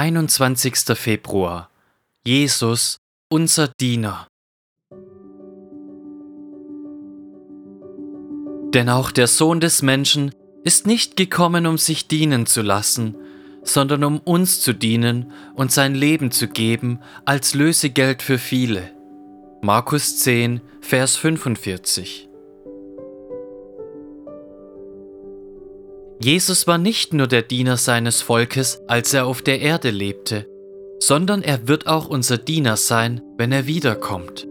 21. Februar Jesus, unser Diener. Denn auch der Sohn des Menschen ist nicht gekommen, um sich dienen zu lassen, sondern um uns zu dienen und sein Leben zu geben als Lösegeld für viele. Markus 10, Vers 45. Jesus war nicht nur der Diener seines Volkes, als er auf der Erde lebte, sondern er wird auch unser Diener sein, wenn er wiederkommt.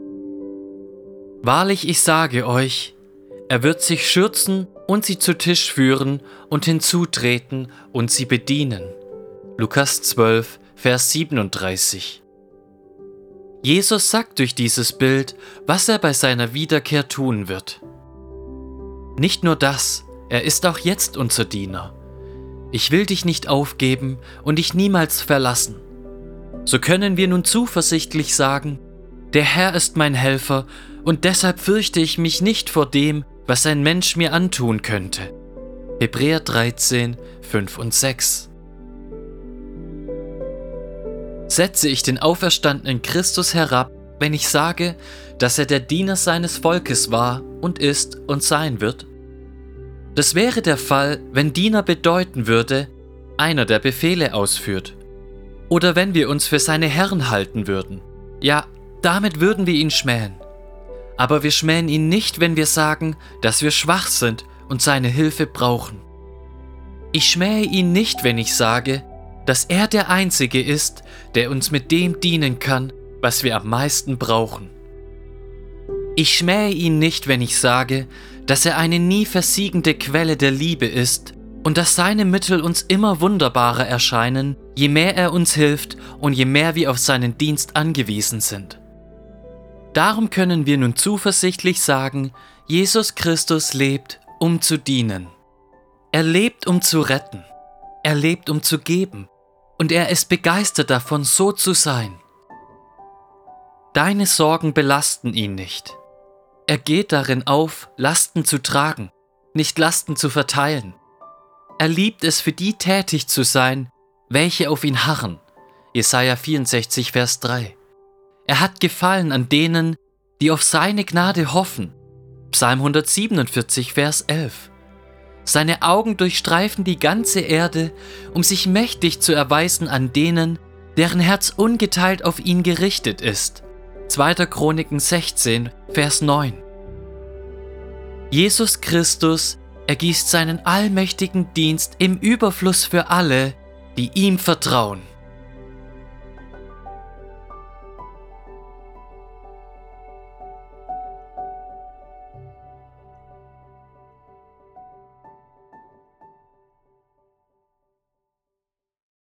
Wahrlich, ich sage euch, er wird sich schürzen und sie zu Tisch führen und hinzutreten und sie bedienen. Lukas 12, Vers 37. Jesus sagt durch dieses Bild, was er bei seiner Wiederkehr tun wird. Nicht nur das, er ist auch jetzt unser Diener. Ich will dich nicht aufgeben und dich niemals verlassen. So können wir nun zuversichtlich sagen, der Herr ist mein Helfer und deshalb fürchte ich mich nicht vor dem, was ein Mensch mir antun könnte. Hebräer 13, 5 und 6. Setze ich den auferstandenen Christus herab, wenn ich sage, dass er der Diener seines Volkes war und ist und sein wird? Das wäre der Fall, wenn Diener bedeuten würde, einer der Befehle ausführt. Oder wenn wir uns für seine Herren halten würden. Ja, damit würden wir ihn schmähen. Aber wir schmähen ihn nicht, wenn wir sagen, dass wir schwach sind und seine Hilfe brauchen. Ich schmähe ihn nicht, wenn ich sage, dass er der Einzige ist, der uns mit dem dienen kann, was wir am meisten brauchen. Ich schmähe ihn nicht, wenn ich sage, dass er eine nie versiegende Quelle der Liebe ist und dass seine Mittel uns immer wunderbarer erscheinen, je mehr er uns hilft und je mehr wir auf seinen Dienst angewiesen sind. Darum können wir nun zuversichtlich sagen, Jesus Christus lebt, um zu dienen. Er lebt, um zu retten. Er lebt, um zu geben. Und er ist begeistert davon, so zu sein. Deine Sorgen belasten ihn nicht. Er geht darin auf, Lasten zu tragen, nicht Lasten zu verteilen. Er liebt es, für die tätig zu sein, welche auf ihn harren. Jesaja 64, Vers 3. Er hat Gefallen an denen, die auf seine Gnade hoffen. Psalm 147, Vers 11. Seine Augen durchstreifen die ganze Erde, um sich mächtig zu erweisen an denen, deren Herz ungeteilt auf ihn gerichtet ist. 2. Chroniken 16, Vers 9. Jesus Christus ergießt seinen allmächtigen Dienst im Überfluss für alle, die ihm vertrauen.